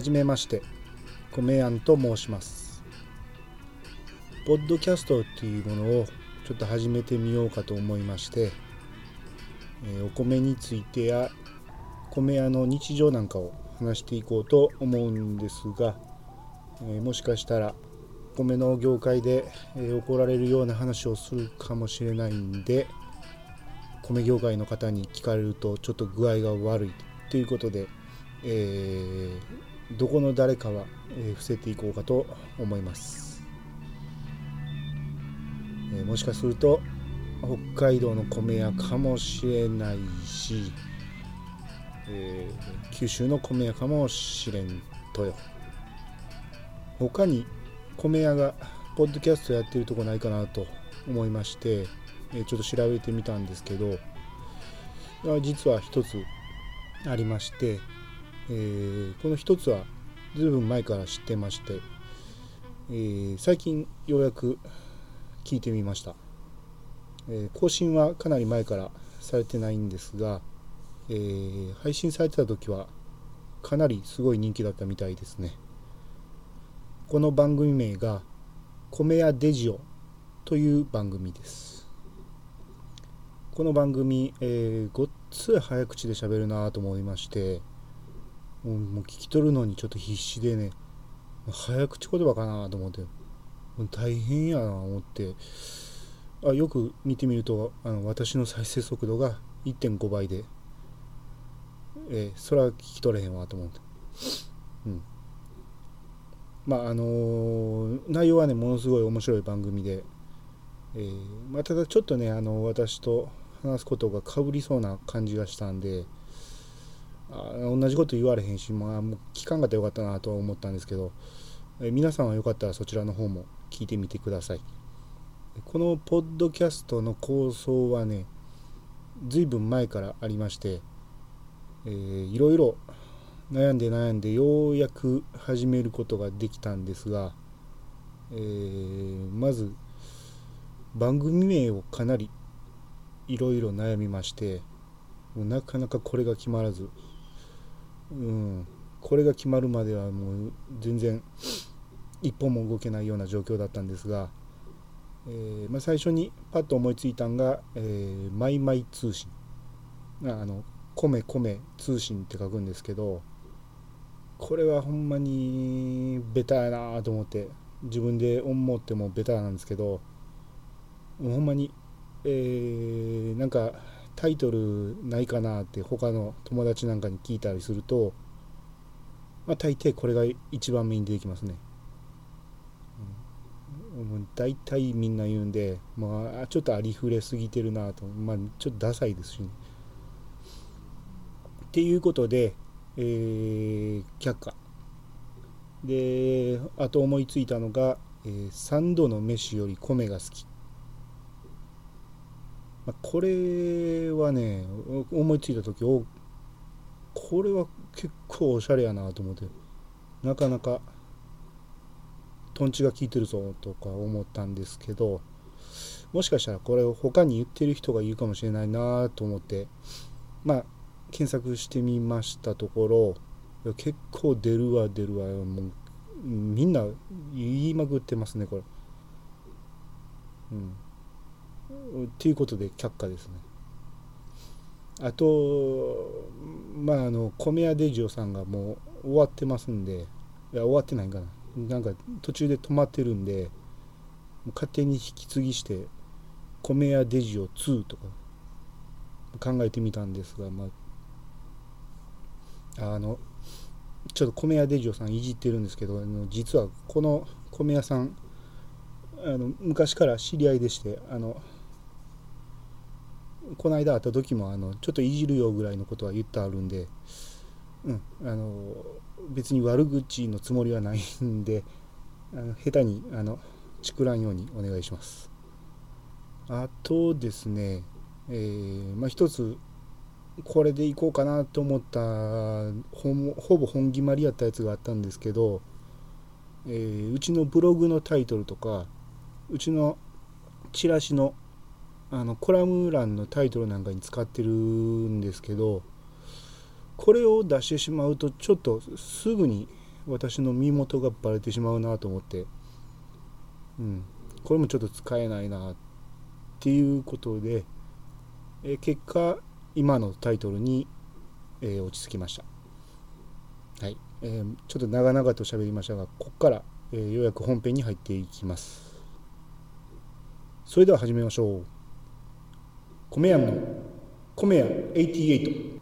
はじめまして米やんと申します。ポッドキャストっていうものをちょっと始めてみようかと思いまして、え、お米についてや米屋の日常なんかを話していこうと思うんですが、え、もしかしたら米の業界で、え、怒られるような話をするかもしれないんで米業界の方に聞かれるとちょっと具合が悪いということで、えーどこの誰かは、え伏せていこうかと思います、えもしかすると北海道の米屋かもしれないし、え、九州の米屋かもしれんとよ。他に米屋がポッドキャストやってるとこないかなと思いまして、えちょっと調べてみたんですけど実は一つありましてえー、この一つはずいぶん前から知ってまして、えー、最近ようやく聞いてみました、えー、更新はかなり前からされてないんですが、えー、配信されてた時はかなりすごい人気だったみたいですね。この番組名が「米屋デジオ」という番組です。この番組、えー、ごっつい早口で喋るなと思いましてもうもう聞き取るのにちょっと必死でね。早口言葉かなと思って。大変やな思って。あよく見てみるとあの私の再生速度が1.5倍で、えー、それは聞き取れへんわと思って、うん、まああのー、内容はねものすごい面白い番組で、えーまあ、ただちょっとねあの私と話すことがかぶりそうな感じがしたんで、あ同じこと言われへんし、まあ、もう聞かんかったらよかったなとは思ったんですけど、え皆さんはよかったらそちらの方も聞いてみてください。このポッドキャストの構想はね、ずいぶん前からありまして、えー、いろいろ悩んで悩んでようやく始めることができたんですが、えー、まず番組名をかなりいろいろ悩みましてなかなかこれが決まらずうん、これが決まるまではもう全然一歩も動けないような状況だったんですが、えー、まあ、最初にパッと思いついたんが「えー、マイマイ通信」あの「米米通信」って書くんですけどこれはほんまにベタやなと思って自分で思ってもベタなんですけどほんまに、えー、なんかタイトルないかなって他の友達なんかに聞いたりすると、まあ、大抵これが一番目に出てきますね。うん、もう大体みんな言うんで、まあ、ちょっとありふれすぎてるなと、まあ、ちょっとダサいですしね。っていうことで、えー、却下。で、あと思いついたのが、えー、3度の飯より米が好き。まこれはね思いついた時おこれは結構おしゃれやなと思ってなかなかとんちが効いてるぞとか思ったんですけどもしかしたらこれを他に言ってる人がいるかもしれないなと思ってまあ検索してみましたところ結構出るわ出るわもうみんな言いまくってますねこれ。うん。っていうことで却下ですね。あと、まあ、あの、米屋デジオさんがもう終わってますんで、いや、終わってないかな。なんか途中で止まってるんで、勝手に引き継ぎして、米屋デジオ2とか考えてみたんですが、まあ、あの、ちょっと米屋デジオさんいじってるんですけど、あの実はこの米屋さん、あの昔から知り合いでしてあのこの間会った時もあのちょっといじるよぐらいのことは言ってあるんで、うん、あの別に悪口のつもりはないんであの下手にあのチクらんようにお願いします。あとですね、えー、まあ、一つこれでいこうかなと思ったほぼ本決まりやったやつがあったんですけど、えー、うちのブログのタイトルとかうちのチラシのあのコラム欄のタイトルなんかに使ってるんですけどこれを出してしまうとちょっとすぐに私の身元がバレてしまうなと思って、うん、これもちょっと使えないなっていうことで、え結果今のタイトルに、え、落ち着きました。はい、えー、ちょっと長々と喋りましたがここから、え、ようやく本編に入っていきます。それでは始めましょう。米屋の米屋88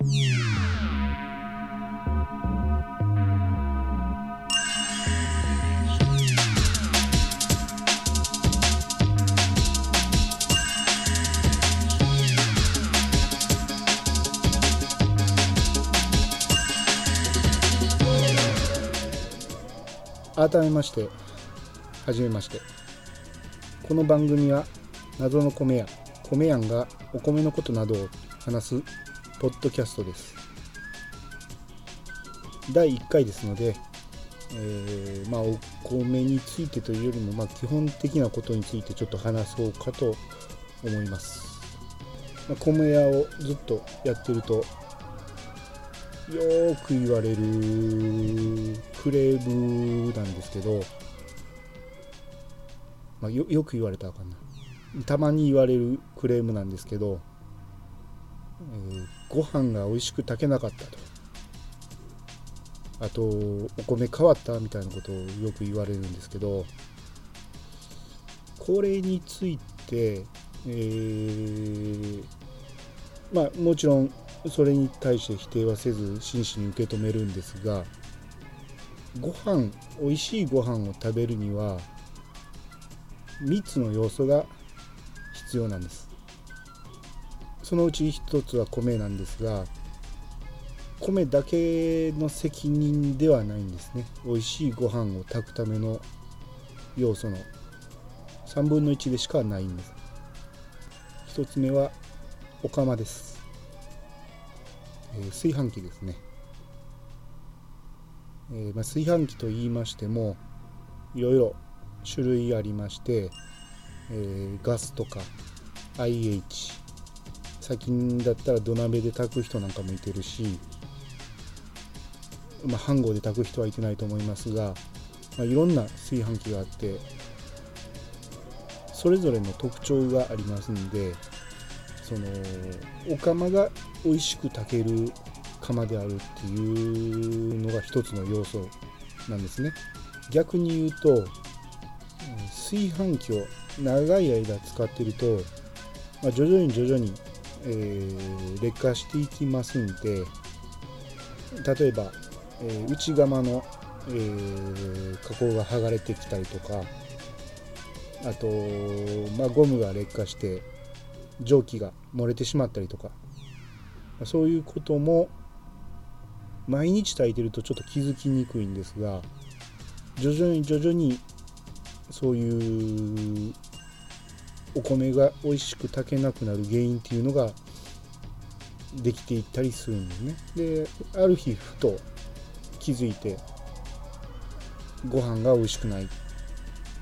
改めましてはじめまして。この番組は謎の米屋米やんがお米のことなどを話すポッドキャストです。第1回ですので、えー、まあ、お米についてというよりも、まあ、基本的なことについてちょっと話そうかと思います、まあ、米屋をずっとやってるとよく言われるクレームなんですけど、まあ、よよく言われたらあかんな。たまに言われるクレームなんですけど、えー、ご飯が美味しく炊けなかったと。あとお米変わったみたいなことをよく言われるんですけどこれについて、えー、まあもちろんそれに対して否定はせず真摯に受け止めるんですがご飯美味しいご飯を食べるには3つの要素が必要なんです。そのうち1つは米なんですが米だけの責任ではないんですね。美味しいご飯を炊くための要素の3分の1でしかないんです。1つ目はお釜です。えー、炊飯器ですね、えー、まあ、炊飯器と言いましてもいろいろ種類ありまして、えー、ガスとか IH 最近だったら土鍋で炊く人なんかもいてるし、まあ、飯盒で炊く人はいてないと思いますが、まあ、いろんな炊飯器があってそれぞれの特徴がありますんでそのお釜が美味しく炊ける釜であるっていうのが一つの要素なんですね。逆に言うと炊飯器を長い間使ってると、まあ、徐々に徐々に、えー、劣化していきますんで例えば、えー、内釜の、えー、加工が剥がれてきたりとかあと、まあ、ゴムが劣化して蒸気が漏れてしまったりとかそういうことも毎日炊いてるとちょっと気づきにくいんですが徐々に徐々にそういうお米が美味しく炊けなくなる原因っていうのができていったりするんですね。である日ふと気づいてご飯が美味しくないっ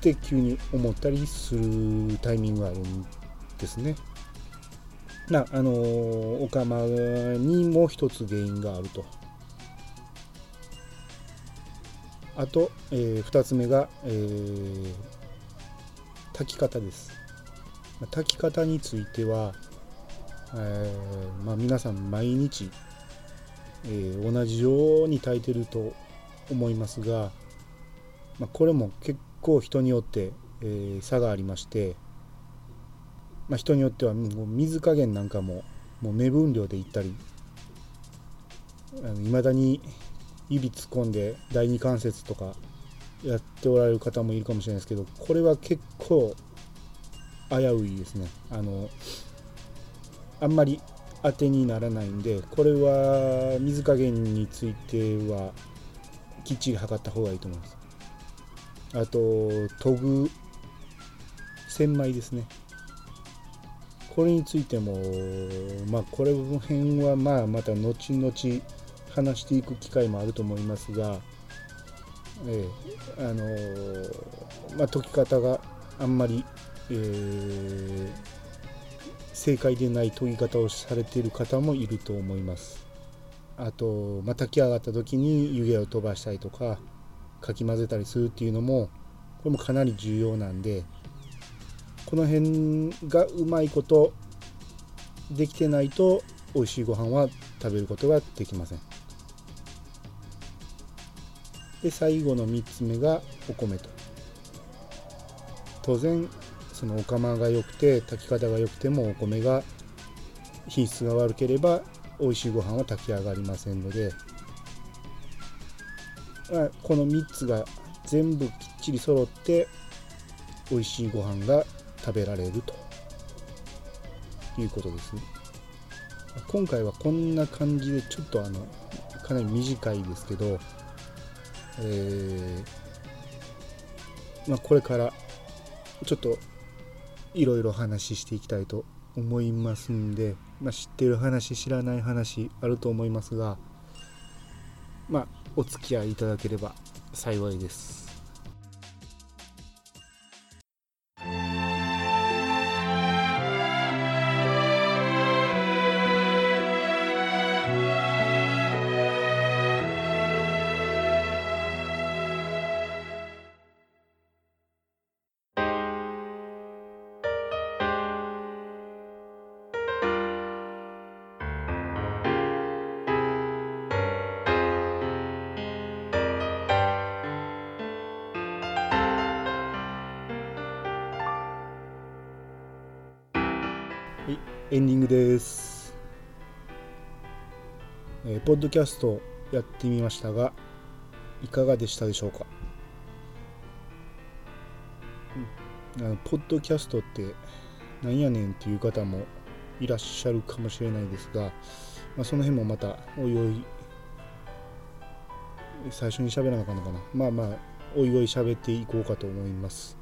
て急に思ったりするタイミングがあるんですね。なあのお釜にも一つ原因があるとあと、えー、2つ目が、えー、炊き方です炊き方については、えー、まあ、皆さん毎日、えー、同じように炊いてると思いますが、まあ、これも結構人によって、えー、差がありましてまあ、人によってはもう水加減なんかももう目分量でいったりいまだに指突っ込んで第二関節とかやっておられる方もいるかもしれないですけどこれは結構危ういですね。あのあんまり当てにならないんでこれは水加減についてはきっちり測った方がいいと思います。あと研ぐ千枚ですね。これについても、まあ、これの辺はまあまた後々話していく機会もあると思いますが、えー、あの、まあ、解き方があんまり、えー、正解でない研ぎ方をされている方もいると思います。あと、まあ、炊き上がった時に湯気を飛ばしたりとか、かき混ぜたりするっていうのもこれもかなり重要なんでこの辺がうまいことできてないと美味しいご飯は食べることができませんで最後の3つ目がお米と当然そのお釜が良くて炊き方が良くてもお米が品質が悪ければ美味しいご飯は炊き上がりませんので、まあ、この3つが全部きっちり揃って美味しいご飯が食べられるということですね。今回はこんな感じでちょっとあのかなり短いですけど、えー、まあ、これからちょっといろいろ話していきたいと思いますんで、まあ、知ってる話知らない話あると思いますがまあお付き合いいただければ幸いです。はい、エンディングです、えー、ポッドキャストやってみましたがいかがでしたでしょうか、うん、あのポッドキャストってなんやねんっていう方もいらっしゃるかもしれないですが、まあ、その辺もまたおいおい最初に喋らなあかんのかな？まあまあおいおい喋っていこうかと思います、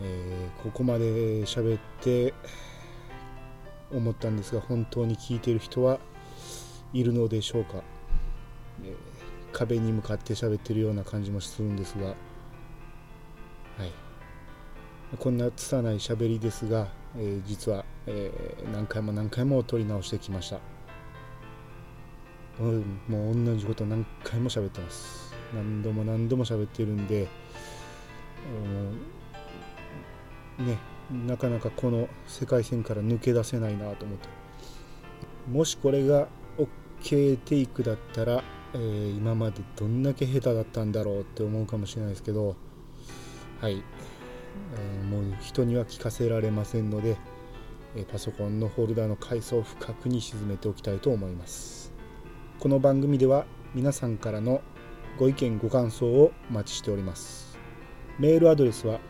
えー、ここまで喋って思ったんですが本当に聞いてる人はいるのでしょうか、えー、壁に向かって喋ってるような感じもするんですが。はい。こんな拙い喋りですが、えー、実は、えー、何回も何回も撮り直してきました。もう同じこと何回も喋ってます。何度も何度も喋ってるんでねなかなかこの世界線から抜け出せないなと思って。もしこれが OK テイクだったら、えー、今までどんだけ下手だったんだろうって思うかもしれないですけどはい、えー、もう人には聞かせられませんので、えパソコンのフォルダーの階層を深くに沈めておきたいと思います。この番組では皆さんからのご意見ご感想をお待ちしております。メールアドレスは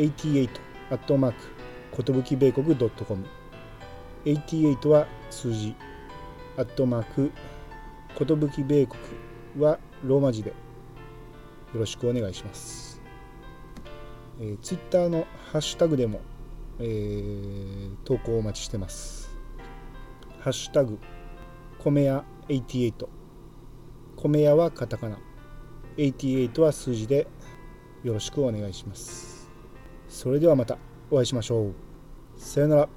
88アットマークことぶき米国 .com 88は数字。アットマークことぶき米国はローマ字で。よろしくお願いします、えー、ツイッターのハッシュタグでも、えー、投稿お待ちしてます。ハッシュタグ米屋88米屋はカタカナ。88は数字で。よろしくお願いします。それではまたお会いしましょう。さようなら。